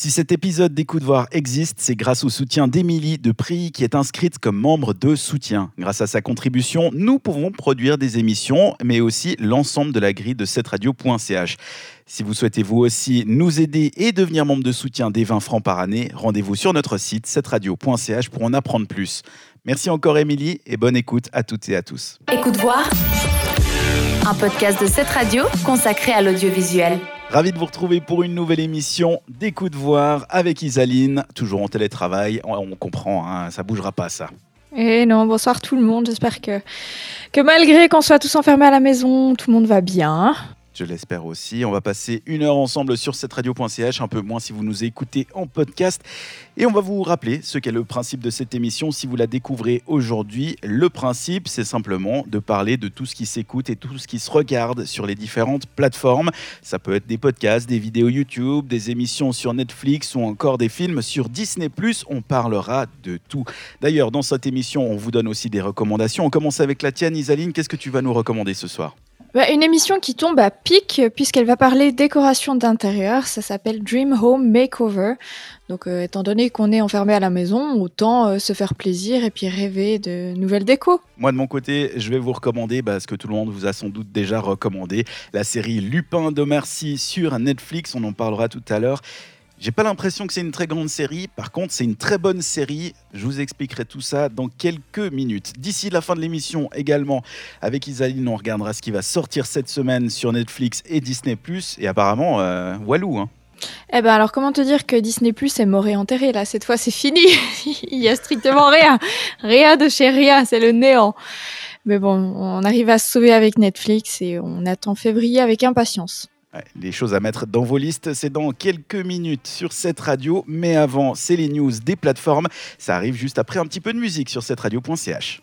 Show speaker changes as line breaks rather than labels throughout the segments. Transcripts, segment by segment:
Si cet épisode d'Écoute Voir existe, c'est grâce au soutien d'Émilie de Prix qui est inscrite comme membre de soutien. Grâce à sa contribution, nous pouvons produire des émissions, mais aussi l'ensemble de la grille de cette radio.ch. Si vous souhaitez vous aussi nous aider et devenir membre de soutien des 20 francs par année, rendez-vous sur notre site cetteradio.ch pour en apprendre plus. Merci encore Émilie et bonne écoute à toutes et à tous.
Écoute voir, un podcast de cette radio consacré à l'audiovisuel.
Ravi de vous retrouver pour une nouvelle émission d'Écoute Voir avec Isaline, toujours en télétravail. On comprend, hein, ça bougera pas ça.
Et non, bonsoir tout le monde. J'espère que, que malgré qu'on soit tous enfermés à la maison, tout le monde va bien.
Je l'espère aussi. On va passer une heure ensemble sur cette radio.ch, un peu moins si vous nous écoutez en podcast. Et on va vous rappeler ce qu'est le principe de cette émission si vous la découvrez aujourd'hui. Le principe, c'est simplement de parler de tout ce qui s'écoute et tout ce qui se regarde sur les différentes plateformes. Ça peut être des podcasts, des vidéos YouTube, des émissions sur Netflix ou encore des films sur Disney ⁇ On parlera de tout. D'ailleurs, dans cette émission, on vous donne aussi des recommandations. On commence avec la tienne, Isaline. Qu'est-ce que tu vas nous recommander ce soir?
Bah, une émission qui tombe à pic puisqu'elle va parler décoration d'intérieur. Ça s'appelle Dream Home Makeover. Donc, euh, étant donné qu'on est enfermé à la maison, autant euh, se faire plaisir et puis rêver de nouvelles décos.
Moi, de mon côté, je vais vous recommander bah, ce que tout le monde vous a sans doute déjà recommandé la série Lupin de Merci sur Netflix. On en parlera tout à l'heure. J'ai pas l'impression que c'est une très grande série. Par contre, c'est une très bonne série. Je vous expliquerai tout ça dans quelques minutes. D'ici la fin de l'émission, également, avec Isaline, on regardera ce qui va sortir cette semaine sur Netflix et Disney+. Et apparemment, euh, Walou. Hein.
Eh ben alors comment te dire que Disney Plus est mort et enterré? Là cette fois c'est fini il y a strictement rien rien de chez rien c'est le néant mais bon on arrive à se sauver avec Netflix et on attend février avec impatience
les choses à mettre dans vos listes, c'est dans quelques minutes sur cette radio. Mais avant, c'est les news des plateformes. Ça arrive juste après un petit peu de musique sur cette radio.ch.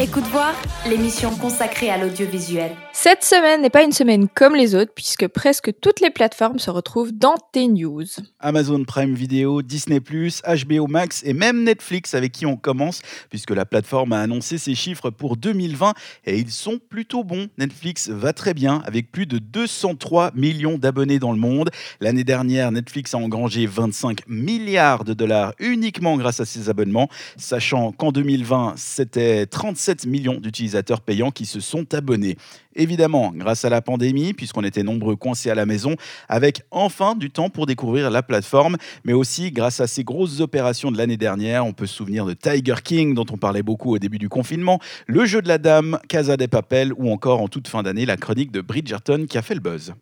Écoute voir, l'émission consacrée à l'audiovisuel.
Cette semaine n'est pas une semaine comme les autres puisque presque toutes les plateformes se retrouvent dans tes news.
Amazon Prime Video, Disney+, HBO Max et même Netflix avec qui on commence puisque la plateforme a annoncé ses chiffres pour 2020 et ils sont plutôt bons. Netflix va très bien avec plus de 203 millions d'abonnés dans le monde. L'année dernière, Netflix a engrangé 25 milliards de dollars uniquement grâce à ses abonnements, sachant qu'en 2020, c'était 35 7 millions d'utilisateurs payants qui se sont abonnés. Évidemment, grâce à la pandémie, puisqu'on était nombreux coincés à la maison, avec enfin du temps pour découvrir la plateforme, mais aussi grâce à ces grosses opérations de l'année dernière. On peut se souvenir de Tiger King, dont on parlait beaucoup au début du confinement, le jeu de la dame, Casa des Papel, ou encore en toute fin d'année, la chronique de Bridgerton qui a fait le buzz.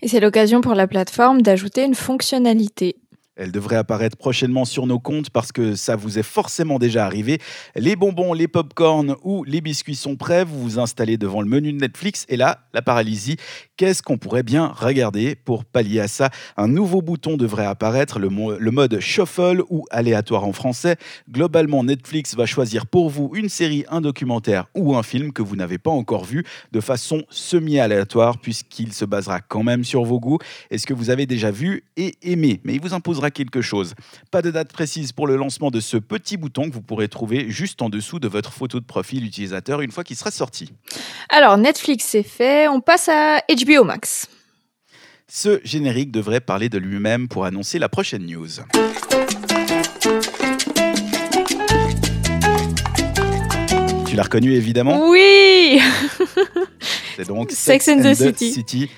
Et c'est l'occasion pour la plateforme d'ajouter une fonctionnalité
elle devrait apparaître prochainement sur nos comptes parce que ça vous est forcément déjà arrivé. Les bonbons, les pop-corn ou les biscuits sont prêts. Vous vous installez devant le menu de Netflix et là, la paralysie. Qu'est-ce qu'on pourrait bien regarder? Pour pallier à ça Un nouveau bouton devrait apparaître, le, le mode shuffle ou aléatoire en français. Globalement, Netflix va choisir pour vous une série, un documentaire ou un film que vous n'avez pas encore vu de façon semi-aléatoire puisqu'il se basera quand même sur vos goûts et ce que vous avez déjà vu et aimé. Mais il vous imposera quelque chose. Pas de date précise pour le lancement de ce petit bouton que vous pourrez trouver juste en dessous de votre photo de profil utilisateur une fois qu'il sera sorti.
Alors Netflix c'est fait, on passe à HBO Max.
Ce générique devrait parler de lui-même pour annoncer la prochaine news. Tu l'as reconnu évidemment
Oui
C'est donc Sex, and, the, City.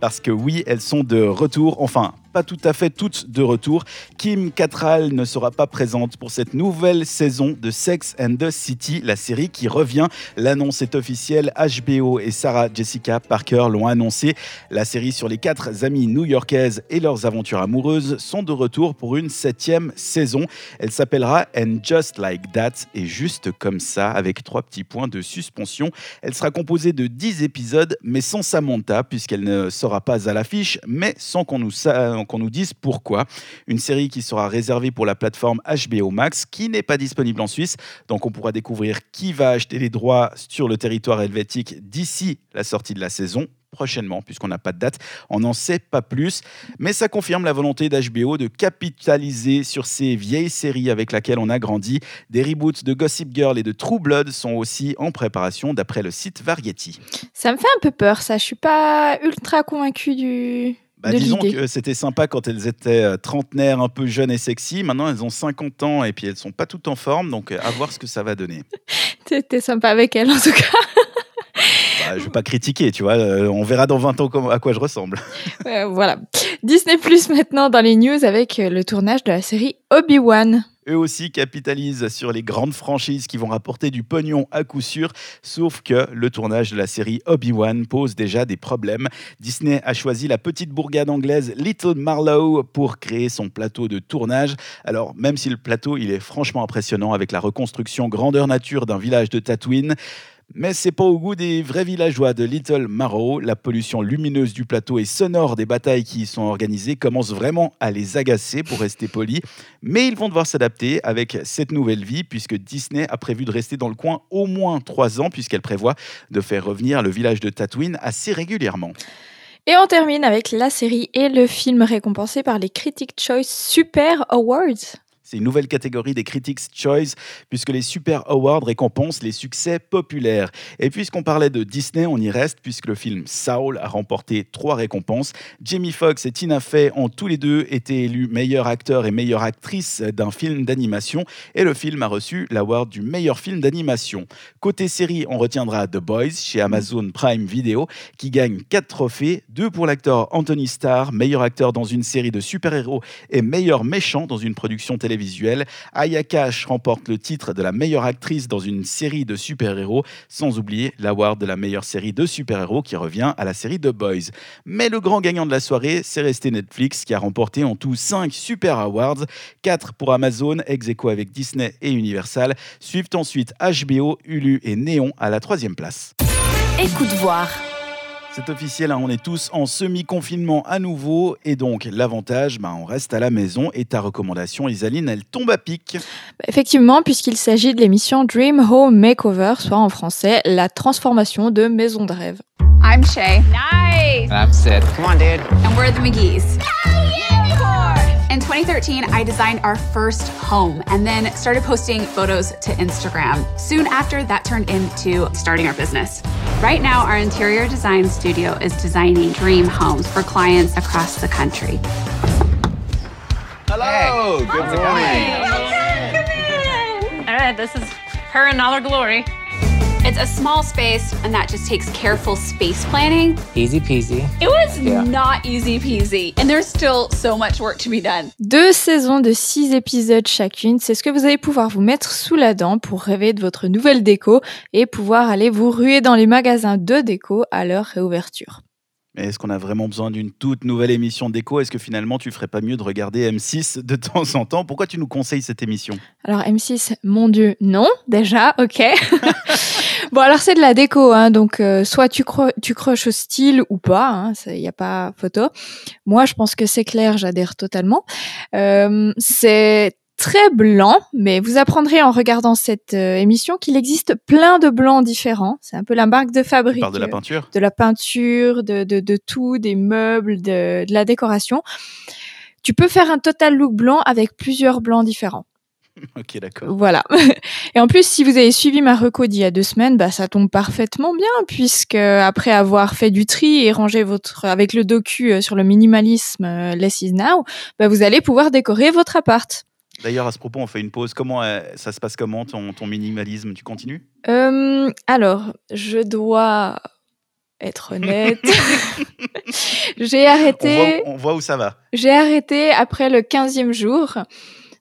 Parce que oui, elles sont de retour, enfin tout à fait toutes de retour. Kim Cattrall ne sera pas présente pour cette nouvelle saison de Sex and the City, la série qui revient. L'annonce est officielle. HBO et Sarah Jessica Parker l'ont annoncé. La série sur les quatre amies new-yorkaises et leurs aventures amoureuses sont de retour pour une septième saison. Elle s'appellera And Just Like That et juste comme ça, avec trois petits points de suspension. Elle sera composée de 10 épisodes, mais sans Samantha, puisqu'elle ne sera pas à l'affiche, mais sans qu'on nous, qu'on nous dise pourquoi. Une série qui sera réservée pour la plateforme HBO Max, qui n'est pas disponible en Suisse. Donc on pourra découvrir qui va acheter les droits sur le territoire helvétique d'ici la sortie de la saison prochainement, puisqu'on n'a pas de date. On n'en sait pas plus, mais ça confirme la volonté d'HBO de capitaliser sur ces vieilles séries avec lesquelles on a grandi. Des reboots de Gossip Girl et de True Blood sont aussi en préparation, d'après le site Variety.
Ça me fait un peu peur, ça. Je suis pas ultra convaincue du,
bah, disons que c'était sympa quand elles étaient euh, trentenaires, un peu jeunes et sexy. Maintenant, elles ont 50 ans et puis elles sont pas toutes en forme. Donc, euh, à voir ce que ça va donner.
T'étais sympa avec elles, en tout cas.
bah, je vais pas critiquer, tu vois. Euh, on verra dans 20 ans à quoi je ressemble.
voilà. Disney Plus maintenant dans les news avec le tournage de la série Obi-Wan.
Eux aussi capitalisent sur les grandes franchises qui vont rapporter du pognon à coup sûr, sauf que le tournage de la série Obi-Wan pose déjà des problèmes. Disney a choisi la petite bourgade anglaise Little Marlow pour créer son plateau de tournage. Alors, même si le plateau il est franchement impressionnant avec la reconstruction grandeur nature d'un village de Tatooine, mais c'est pas au goût des vrais villageois de Little Marrow. La pollution lumineuse du plateau et sonore des batailles qui y sont organisées commence vraiment à les agacer, pour rester poli. Mais ils vont devoir s'adapter avec cette nouvelle vie, puisque Disney a prévu de rester dans le coin au moins trois ans, puisqu'elle prévoit de faire revenir le village de Tatooine assez régulièrement.
Et on termine avec la série et le film récompensé par les Critic Choice Super Awards.
C'est une nouvelle catégorie des Critics' Choice, puisque les Super Awards récompensent les succès populaires. Et puisqu'on parlait de Disney, on y reste, puisque le film Saul a remporté trois récompenses. Jamie Foxx et Tina Fey ont tous les deux été élus meilleur acteur et meilleure actrice d'un film d'animation, et le film a reçu l'award du meilleur film d'animation. Côté série, on retiendra The Boys chez Amazon Prime Video, qui gagne quatre trophées, deux pour l'acteur Anthony Starr, meilleur acteur dans une série de super-héros et meilleur méchant dans une production télévisée visuel. Aya Cash remporte le titre de la meilleure actrice dans une série de super-héros, sans oublier l'award de la meilleure série de super-héros qui revient à la série The Boys. Mais le grand gagnant de la soirée, c'est resté Netflix qui a remporté en tout 5 Super Awards, 4 pour Amazon, ex avec Disney et Universal. Suivent ensuite HBO, Hulu et Néon à la troisième place.
Écoute voir.
C'est officiel, hein, on est tous en semi-confinement à nouveau. Et donc, l'avantage, bah, on reste à la maison. Et ta recommandation, Isaline, elle tombe à pic.
Bah, effectivement, puisqu'il s'agit de l'émission Dream Home Makeover, soit en français, la transformation de maison de rêve.
I'm Shay.
Nice. I'm Sid.
Come on, dude.
And we're the McGee's. In 2013, I designed our first home and then started posting photos to Instagram. Soon after, that turned into starting our business. Right now, our interior design studio is designing dream homes for clients across the country.
Hello, good morning. Welcome, come in.
All right, this is her in all her glory.
A small space, and that just takes careful space planning.
Easy peasy.
It was yeah. not easy peasy, and there's still so much work to be done.
Deux saisons de six épisodes chacune, c'est ce que vous allez pouvoir vous mettre sous la dent pour rêver de votre nouvelle déco et pouvoir aller vous ruer dans les magasins de déco à leur réouverture.
Est-ce qu'on a vraiment besoin d'une toute nouvelle émission d'écho Est-ce que finalement tu ferais pas mieux de regarder M6 de temps en temps? Pourquoi tu nous conseilles cette émission?
Alors M6, mon Dieu, non, déjà, ok. bon alors c'est de la déco, hein, donc euh, soit tu, tu croches au style ou pas, il hein, n'y a pas photo. Moi je pense que c'est clair, j'adhère totalement. Euh, c'est très blanc, mais vous apprendrez en regardant cette euh, émission qu'il existe plein de blancs différents. C'est un peu la marque de fabrique.
de la peinture?
De la peinture, de, de, de tout, des meubles, de, de la décoration. Tu peux faire un total look blanc avec plusieurs blancs différents.
Ok, d'accord.
Voilà. Et en plus, si vous avez suivi ma reco d'il y a deux semaines, bah, ça tombe parfaitement bien, puisque après avoir fait du tri et rangé votre, avec le docu euh, sur le minimalisme euh, Less is Now, bah, vous allez pouvoir décorer votre appart.
D'ailleurs, à ce propos, on fait une pause. Comment euh, ça se passe comment ton, ton minimalisme? Tu continues?
Euh, Alors, je dois être honnête. j'ai arrêté.
On voit, on voit, où ça va.
J'ai arrêté après le 15e jour.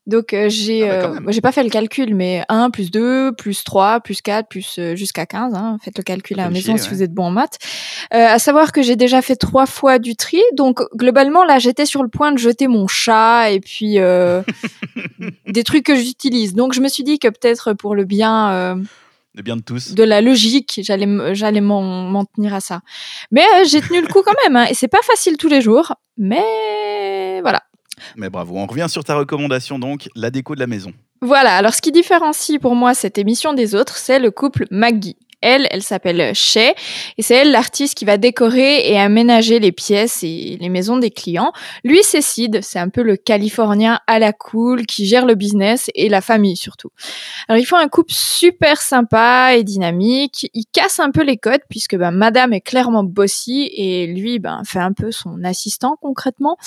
Donc euh, j'ai ah euh, j'ai pas fait le calcul, mais 1 plus 2 plus 3 plus 4 plus euh, jusqu'à 15. Hein. Faites le calcul à la maison si vous êtes bon en maths. à savoir que j'ai déjà fait trois fois du tri, donc globalement là j'étais sur le point de jeter mon chat et puis des trucs que j'utilise. Donc je me suis dit que peut-être pour le bien
le bien de tous.
De la logique, j'allais j'allais m'en tenir à ça. Mais j'ai tenu le coup quand même, hein, et c'est pas facile tous les jours, mais voilà.
Mais bravo, on revient sur ta recommandation donc, la déco de la maison.
Voilà, alors ce qui différencie pour moi cette émission des autres, c'est le couple Maggie. Elle, elle s'appelle Shay et c'est elle l'artiste qui va décorer et aménager les pièces et les maisons des clients. Lui, c'est Sid, c'est un peu le Californien à la cool qui gère le business et la famille surtout. Alors ils font un couple super sympa et dynamique. Il casse un peu les codes puisque ben, Madame est clairement bossy et lui ben, fait un peu son assistant concrètement.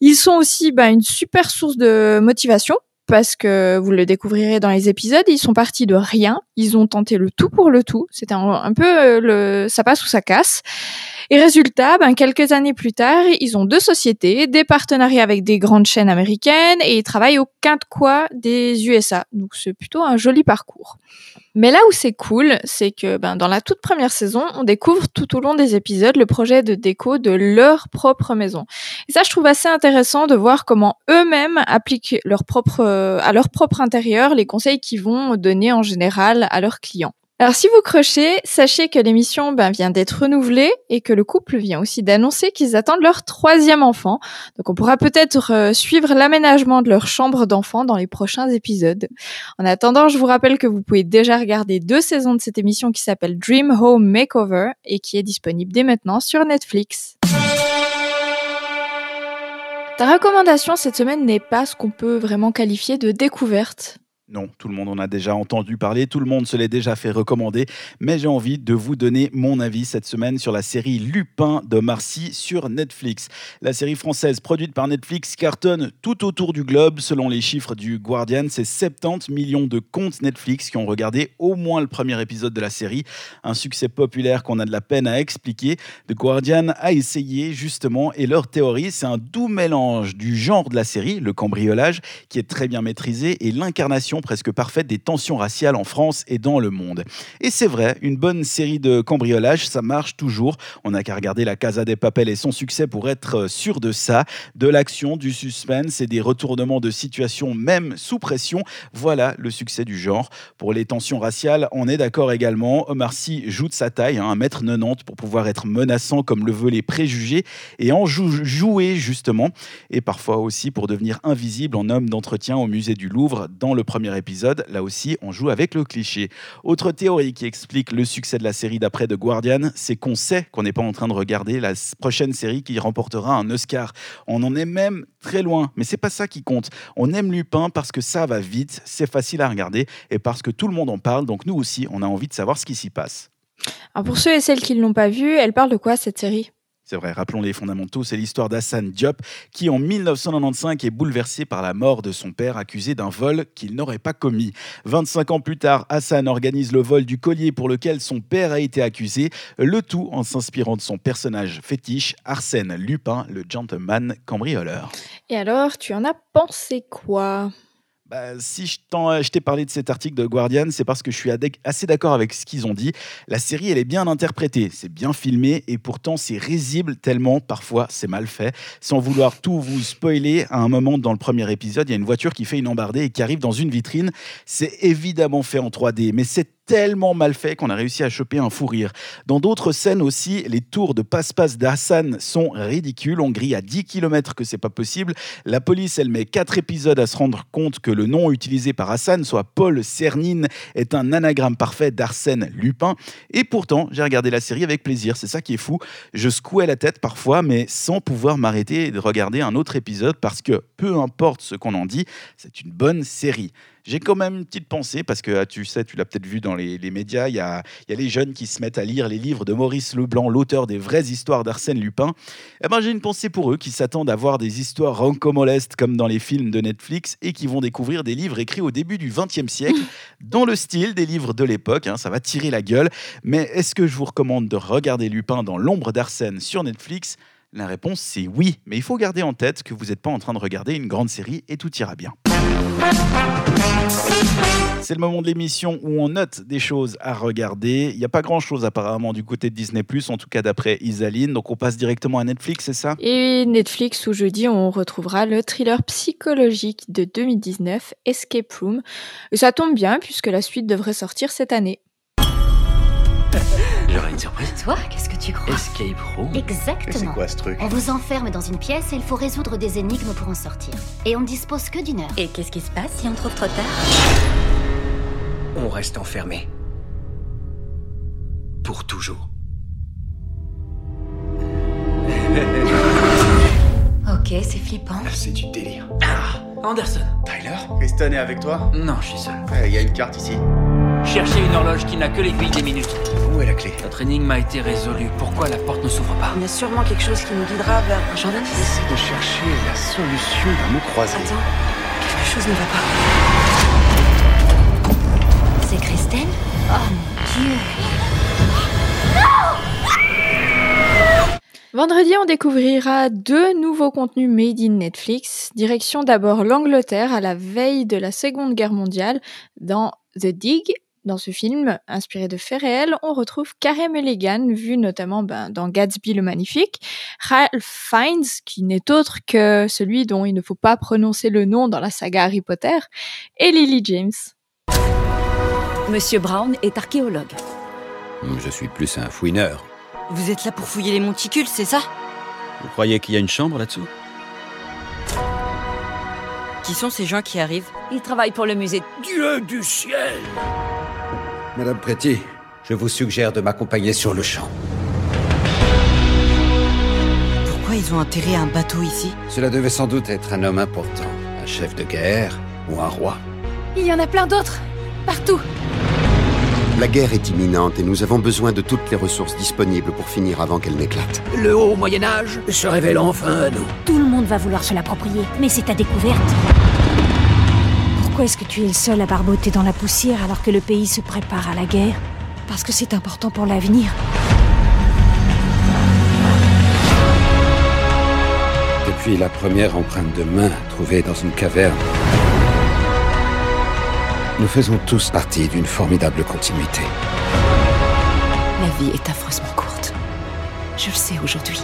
Ils sont aussi ben, une super source de motivation parce que vous le découvrirez dans les épisodes, ils sont partis de rien, ils ont tenté le tout pour le tout, c'était un, peu euh, le ça passe ou ça casse. Et résultat, ben, quelques années plus tard, ils ont deux sociétés, des partenariats avec des grandes chaînes américaines et ils travaillent au quinte quoi des USA. Donc c'est plutôt un joli parcours. Mais là où c'est cool, c'est que ben, dans la toute première saison, on découvre tout au long des épisodes le projet de déco de leur propre maison. Et ça, je trouve assez intéressant de voir comment eux-mêmes appliquent leur propre, à leur propre intérieur les conseils qu'ils vont donner en général à leurs clients. Alors si vous crochez, sachez que l'émission ben, vient d'être renouvelée et que le couple vient aussi d'annoncer qu'ils attendent leur troisième enfant. Donc on pourra peut-être euh, suivre l'aménagement de leur chambre d'enfant dans les prochains épisodes. En attendant, je vous rappelle que vous pouvez déjà regarder deux saisons de cette émission qui s'appelle Dream Home Makeover et qui est disponible dès maintenant sur Netflix. Ta recommandation cette semaine n'est pas ce qu'on peut vraiment qualifier de découverte.
Non, tout le monde en a déjà entendu parler, tout le monde se l'est déjà fait recommander, mais j'ai envie de vous donner mon avis cette semaine sur la série Lupin de Marcy sur Netflix. La série française produite par Netflix cartonne tout autour du globe. Selon les chiffres du Guardian, c'est 70 millions de comptes Netflix qui ont regardé au moins le premier épisode de la série. Un succès populaire qu'on a de la peine à expliquer. The Guardian a essayé justement, et leur théorie, c'est un doux mélange du genre de la série, le cambriolage, qui est très bien maîtrisé, et l'incarnation presque parfaite des tensions raciales en France et dans le monde. Et c'est vrai, une bonne série de cambriolages, ça marche toujours. On n'a qu'à regarder la Casa des Papel et son succès pour être sûr de ça. De l'action, du suspense et des retournements de situation, même sous pression. Voilà le succès du genre. Pour les tensions raciales, on est d'accord également. Omar Sy joue de sa taille, hein, 1m90 pour pouvoir être menaçant comme le veulent les préjugés et en jouer justement. Et parfois aussi pour devenir invisible en homme d'entretien au musée du Louvre dans le épisode, là aussi, on joue avec le cliché. Autre théorie qui explique le succès de la série d'après The Guardian, c'est qu'on sait qu'on n'est pas en train de regarder la prochaine série qui remportera un Oscar. On en est même très loin, mais c'est pas ça qui compte. On aime Lupin parce que ça va vite, c'est facile à regarder et parce que tout le monde en parle, donc nous aussi, on a envie de savoir ce qui s'y passe.
Alors pour ceux et celles qui ne l'ont pas vu, elle parle de quoi cette série?
C'est vrai, rappelons les fondamentaux, c'est l'histoire d'Hassan Diop qui en 1995 est bouleversé par la mort de son père accusé d'un vol qu'il n'aurait pas commis. 25 ans plus tard, Hassan organise le vol du collier pour lequel son père a été accusé, le tout en s'inspirant de son personnage fétiche, Arsène Lupin, le gentleman cambrioleur.
Et alors, tu en as pensé quoi?
Bah, si je t'ai parlé de cet article de Guardian, c'est parce que je suis assez d'accord avec ce qu'ils ont dit. La série, elle est bien interprétée, c'est bien filmé, et pourtant c'est risible tellement parfois c'est mal fait. Sans vouloir tout vous spoiler, à un moment dans le premier épisode, il y a une voiture qui fait une embardée et qui arrive dans une vitrine. C'est évidemment fait en 3D, mais c'est tellement mal fait qu'on a réussi à choper un fou rire. Dans d'autres scènes aussi, les tours de passe-passe d'Hassan sont ridicules. On grille à 10 km que c'est pas possible. La police, elle met 4 épisodes à se rendre compte que le nom utilisé par Hassan, soit Paul Cernine, est un anagramme parfait d'Arsène Lupin. Et pourtant, j'ai regardé la série avec plaisir. C'est ça qui est fou. Je secouais la tête parfois, mais sans pouvoir m'arrêter et de regarder un autre épisode parce que peu importe ce qu'on en dit, c'est une bonne série. J'ai quand même une petite pensée, parce que ah, tu sais, tu l'as peut-être vu dans les, médias, il y a, les jeunes qui se mettent à lire les livres de Maurice Leblanc, l'auteur des vraies histoires d'Arsène Lupin. Eh ben, j'ai une pensée pour eux qui s'attendent à voir des histoires rancomolestes comme dans les films de Netflix et qui vont découvrir des livres écrits au début du XXe siècle, dans le style des livres de l'époque. Hein, ça va tirer la gueule. Mais est-ce que je vous recommande de regarder Lupin dans l'ombre d'Arsène sur Netflix? La réponse c'est oui, mais il faut garder en tête que vous n'êtes pas en train de regarder une grande série et tout ira bien. C'est le moment de l'émission où on note des choses à regarder. Il n'y a pas grand-chose apparemment du côté de Disney ⁇ en tout cas d'après Isaline. Donc on passe directement à Netflix, c'est ça?
Et Netflix, où jeudi, on retrouvera le thriller psychologique de 2019, Escape Room. Ça tombe bien puisque la suite devrait sortir cette année.
J'aurais une surprise.
Toi, qu'est-ce que tu crois
Escape Room
Exactement.
C'est quoi ce truc
On vous enferme dans une pièce et il faut résoudre des énigmes pour en sortir. Et on ne dispose que d'une heure.
Et qu'est-ce qui se passe si on trouve trop tard
On reste enfermé. pour toujours.
ok, c'est flippant.
C'est du délire. Ah,
Anderson.
Tyler Kristen est avec toi
Non, je suis seul.
Il y a une carte ici.
Cherchez une horloge qui n'a que l'aiguille des minutes.
Où est la clé?
Notre énigme a été résolue. Pourquoi la porte ne s'ouvre pas?
Il y a sûrement quelque chose qui nous guidera vers un jardin.
J'essaie de chercher la solution d'un mot croisé.
Attends, quelque chose ne va pas.
C'est Kristen Oh mon dieu
Vendredi, on découvrira deux nouveaux contenus made in Netflix. Direction d'abord l'Angleterre à la veille de la Seconde Guerre mondiale dans The Dig. Dans ce film, inspiré de faits réels, on retrouve Carey Mulligan, vu notamment ben, dans Gatsby le Magnifique, Ralph Fiennes, qui n'est autre que celui dont il ne faut pas prononcer le nom dans la saga Harry Potter, et Lily James.
Monsieur Brown est archéologue.
Je suis plus un fouineur.
Vous êtes là pour fouiller les monticules, c'est ça?
Vous croyez qu'il y a une chambre là-dessous?
Qui sont ces gens qui arrivent Ils travaillent pour le musée.
Dieu du ciel
Madame Pretty, je vous suggère de m'accompagner sur le champ.
Pourquoi ils ont enterré un bateau ici
Cela devait sans doute être un homme important, un chef de guerre ou un roi.
Il y en a plein d'autres, partout.
La guerre est imminente et nous avons besoin de toutes les ressources disponibles pour finir avant qu'elle n'éclate.
Le haut Moyen Âge se révèle enfin à nous.
Tout le monde va vouloir se l'approprier, mais c'est ta découverte. Pourquoi est-ce que tu es le seul à barboter dans la poussière alors que le pays se prépare à la guerre? Parce que c'est important pour l'avenir.
Depuis la première empreinte de main trouvée dans une caverne, nous faisons tous partie d'une formidable continuité.
La vie est affreusement courte. Je le sais aujourd'hui.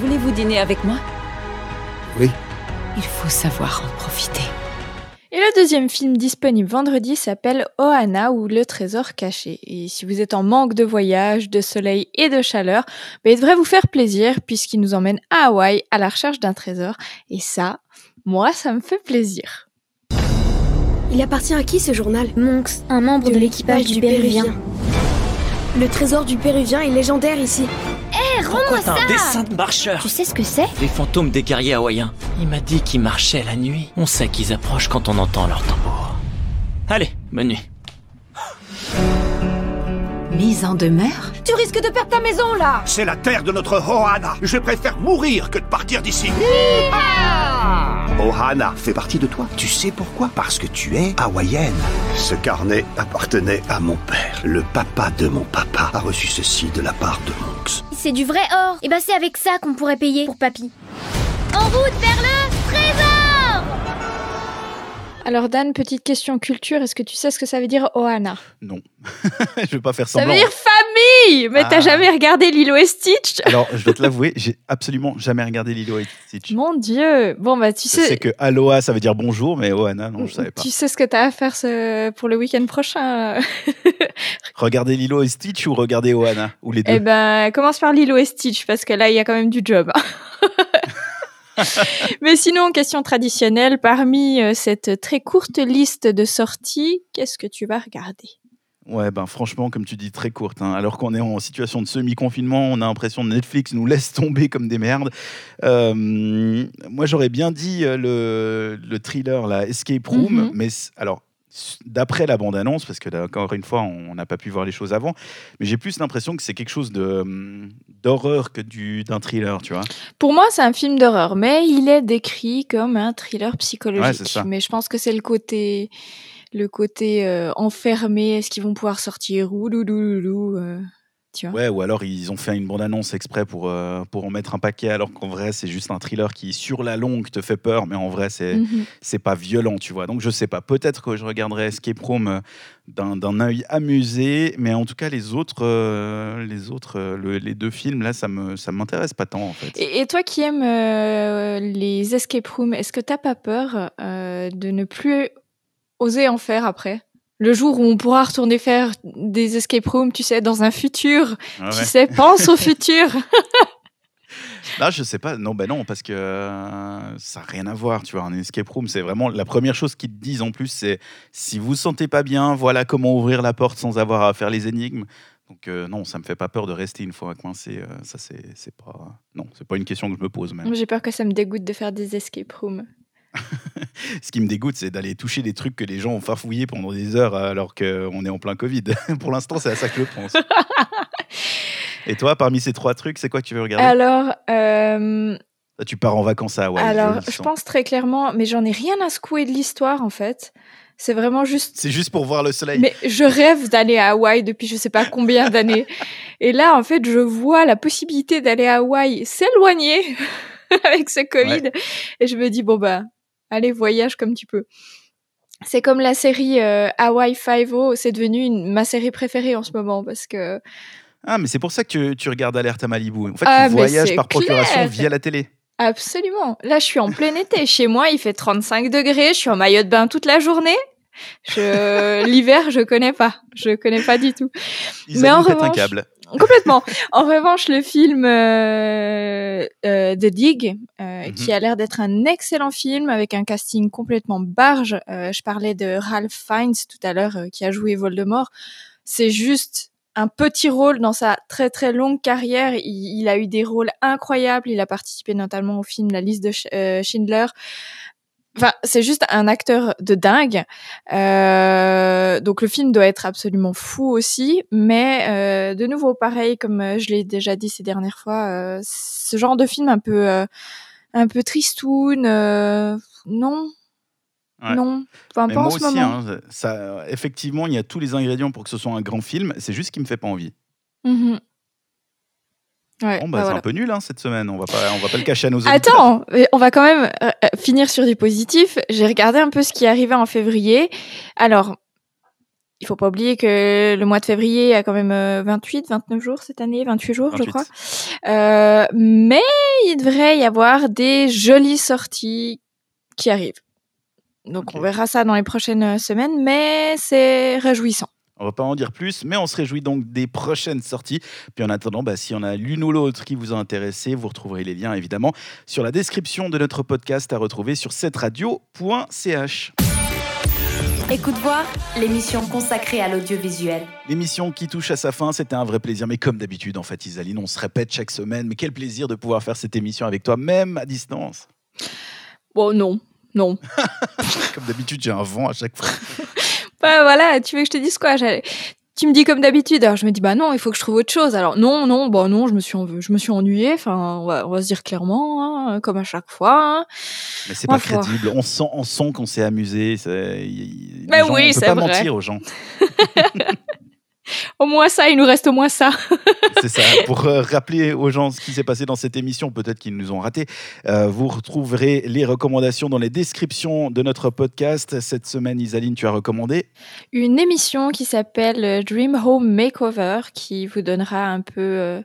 Voulez-vous dîner avec moi?
Oui.
Il faut savoir en profiter.
Et le deuxième film disponible vendredi s'appelle Ohana ou Le Trésor caché. Et si vous êtes en manque de voyage, de soleil et de chaleur, ben, il devrait vous faire plaisir puisqu'il nous emmène à Hawaï à la recherche d'un trésor. Et ça, moi, ça me fait plaisir.
Il appartient à qui ce journal Monks, un membre de, l'équipage du, Péruvien. Le trésor du Péruvien est légendaire ici.
Hé, rends-moi ça
un dessin de marcheur
Tu sais ce que c'est
Les fantômes des guerriers hawaïens. Il m'a dit qu'ils marchaient la nuit. On sait qu'ils approchent quand on entend leur tambour. Allez, bonne nuit.
Mise en demeure?
Tu risques de perdre ta maison là
C'est la terre de notre Ohana. Je préfère mourir que de partir d'ici. Ohana fait partie de toi. Tu sais pourquoi? Parce que tu es hawaïenne. Ce carnet appartenait à mon père. Le papa de mon papa a reçu ceci de la part de Monks.
C'est du vrai or. Et bah c'est avec ça qu'on pourrait payer pour papy. En route vers le trésor
Alors Dan, petite question culture, est-ce que tu sais ce que ça veut dire Ohana?
Non. je vais pas faire
Ça
semblant.
veut dire famille Mais t'as
Ah.
jamais regardé Lilo et Stitch?
Alors, je dois te l'avouer, j'ai absolument jamais regardé Lilo et Stitch.
Mon dieu Bon bah tu
Je
sais...
sais que Aloha, ça veut dire bonjour, mais Ohana, non, je savais pas.
Tu sais ce que t'as à faire ce- pour le week-end prochain?
Regarder Lilo et Stitch ou regarder Ohana Ou les deux?
Eh ben, commence par Lilo et Stitch, parce que là, il y a quand même du job. Mais sinon, question traditionnelle, parmi euh, cette très courte liste de sorties, qu'est-ce que tu vas regarder?
Ouais, ben franchement, comme tu dis, très courte. hein. Alors qu'on est en situation de semi-confinement, on a l'impression que Netflix nous laisse tomber comme des merdes. Euh, moi, j'aurais bien dit euh, le, le thriller, la Escape Room,
Mhm.
mais alors. D'après la bande-annonce, parce que là, encore une fois, on n'a pas pu voir les choses avant, mais j'ai plus l'impression que c'est quelque chose de, hum, d'horreur que du, d'un thriller, tu vois.
Pour moi, c'est un film d'horreur, mais il est décrit comme un thriller psychologique. mais je pense que c'est le côté, le côté euh, enfermé. Est-ce qu'ils vont pouvoir sortir loulou, euh, tu vois
Ouais, ou alors ils ont fait une bande-annonce exprès pour, euh, pour en mettre un paquet, alors qu'en vrai, c'est juste un thriller qui, sur la longue, te fait peur, mais en vrai, c'est
Mhm.
pas violent, tu vois. Donc, je sais pas. Peut-être que je regarderai Escape Room euh, d'un d'un œil amusé, mais en tout cas, les autres, euh, les, autres le- les deux films, là, ça me ça m'intéresse pas tant, en fait.
Et, et toi qui aimes euh, les escape rooms, est-ce que t'as pas peur de ne plus oser en faire après? Le jour où on pourra retourner faire des escape rooms, tu sais, dans un futur,
Ah
tu sais, pense au futur.
Là, je sais pas. Non, ben non, parce que euh, ça n'a rien à voir. Tu vois, un escape room, c'est vraiment la première chose qu'ils te disent en plus, c'est si vous vous sentez pas bien, voilà comment ouvrir la porte sans avoir à faire les énigmes. Donc euh, non, ça me fait pas peur de rester une fois coincé. euh, ça c'est c'est pas non, c'est pas une question que je me pose même.
J'ai peur que ça me dégoûte de faire des escape rooms.
Ce qui me dégoûte, c'est d'aller toucher des trucs que les gens ont farfouillés pendant des heures alors qu'on est en plein Covid. Pour l'instant, c'est à ça que je pense. Et toi, parmi ces trois trucs, c'est quoi que tu veux regarder?
Alors, euh,
Tu pars en vacances à Hawaï.
alors je pense très clairement, mais j'en ai rien à secouer de l'histoire en fait. C'est vraiment juste.
C'est juste pour voir le soleil.
Mais je rêve d'aller à Hawaï depuis je sais pas combien d'années. Et là, en fait, je vois la possibilité d'aller à Hawaï s'éloigner avec ce Covid. Et je me dis, bon, bah, allez, voyage comme tu peux. C'est comme la série euh, Hawaii Five-O, c'est devenu une- ma série préférée en ce moment parce que
Ah, mais c'est pour ça que tu, regardes Alerte à Malibu. En fait,
Ah,
tu voyages par procuration
clair.
via la télé.
Absolument. Là, je suis en plein été. Chez moi, il fait 35 degrés. Je suis en maillot de bain toute la journée. Je... L'hiver, je connais pas. Je connais pas du tout.
Ils
Mais en
un câble.
complètement. En revanche, le film euh, euh, The Dig, euh,
Mhm.
qui a l'air d'être un excellent film avec un casting complètement barge. Euh, je parlais de Ralph Fiennes tout à l'heure, euh, qui a joué Voldemort. C'est juste un petit rôle dans sa très très longue carrière. Il, il a eu des rôles incroyables. Il a participé notamment au film La liste de Sch- euh, Schindler. Enfin, c'est juste un acteur de dingue. Euh, donc le film doit être absolument fou aussi, mais euh, de nouveau pareil comme euh, je l'ai déjà dit ces dernières fois, euh, ce genre de film un peu un peu tristoun, non,
Ouais.
non, enfin pas
moi
en ce
aussi,
moment.
hein, ça, effectivement, il y a tous les ingrédients pour que ce soit un grand film. C'est juste ce qui me fait pas envie.
Mhm. Ouais,
Bon, bah,
bah
c'est
voilà.
un peu nul hein, cette semaine. On va pas, on va pas le cacher à nos auditeurs.
Attends, on va quand même euh, euh, finir sur du positif. J'ai regardé un peu ce qui arrivé en février. Alors, il faut pas oublier que le mois de février a quand même euh, 28, 29 jours cette année, 28 jours,
28.
je crois. Euh, mais il devrait y avoir des jolies sorties qui arrivent. Donc, on verra ça dans les prochaines euh, semaines, mais c'est réjouissant.
On va pas en dire plus, mais on se réjouit donc des prochaines sorties. Puis en attendant, bah, s'il y en a l'une ou l'autre qui vous a intéressé, vous retrouverez les liens évidemment sur la description de notre podcast à retrouver sur cetteradio.ch.
Écoute voir, l'émission consacrée à l'audiovisuel.
L'émission qui touche à sa fin, c'était un vrai plaisir. Mais comme d'habitude, en fait, Isaline, on se répète chaque semaine. Mais quel plaisir de pouvoir faire cette émission avec toi, même à distance.
Bon, non, non.
Comme d'habitude, j'ai un vent à chaque fois.
Bah voilà, tu veux que je te dise quoi? Tu me dis comme d'habitude, alors je me dis bah non, il faut que je trouve autre chose. Alors non, non, bah non, je me suis, en- je me suis ennuyée. Enfin, on va, on va se dire clairement, hein, comme à chaque fois. hein.
Mais c'est pas
Enfin.
crédible. On sent, on sent qu'on s'est amusé. C'est-
Mais
gens-
oui,
on peut
c'est
pas
vrai.
mentir aux gens.
Au moins ça, il nous reste au moins ça.
C'est ça. Pour euh, rappeler aux gens ce qui s'est passé dans cette émission, peut-être qu'ils nous ont raté, euh, vous retrouverez les recommandations dans les descriptions de notre podcast. Cette semaine, Isaline, tu as recommandé
Une émission qui s'appelle euh, Dream Home Makeover, qui vous donnera un peu euh,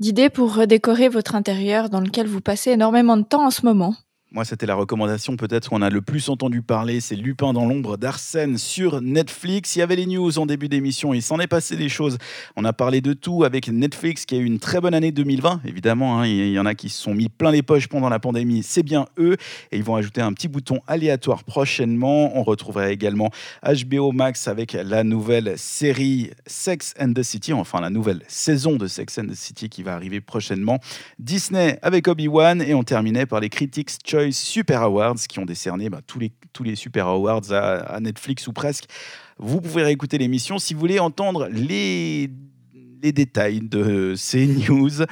d'idées pour redécorer votre intérieur, dans lequel vous passez énormément de temps en ce moment.
Moi, c'était la recommandation peut-être qu'on a le plus entendu parler, c'est Lupin dans l'ombre d'Arsène sur Netflix. Il y avait les news en début d'émission, il s'en est passé des choses. On a parlé de tout avec Netflix qui a eu une très bonne année 2020, évidemment. hein. il y en a qui se sont mis plein les poches pendant la pandémie, c'est bien eux. Et ils vont ajouter un petit bouton aléatoire prochainement. On retrouvera également HBO Max avec la nouvelle série Sex and the City, enfin la nouvelle saison de Sex and the City qui va arriver prochainement. Disney avec Obi-Wan et on terminait par les Critics Choice Super Awards qui ont décerné bah, tous, les, Super Awards à, à Netflix ou presque. Vous pouvez réécouter l'émission si vous voulez entendre les, les détails de ces news.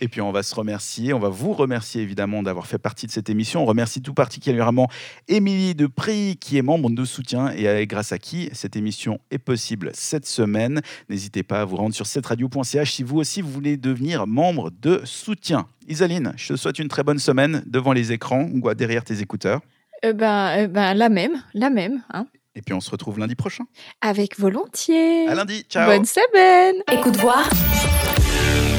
Et puis on va se remercier, on va vous remercier évidemment d'avoir fait partie de cette émission. On remercie tout particulièrement Émilie Depris qui est membre de soutien et grâce à qui cette émission est possible cette semaine. N'hésitez pas à vous rendre sur cetteradio.ch si vous aussi vous voulez devenir membre de soutien. Isaline, je te souhaite une très bonne semaine devant les écrans ou derrière tes écouteurs.
Euh, ben, euh, ben, la même, la même, hein.
Et puis on se retrouve lundi prochain.
Avec volontiers.
À lundi, ciao.
Bonne semaine.
Écoute voir,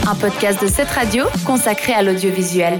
un podcast de cette radio consacré à l'audiovisuel.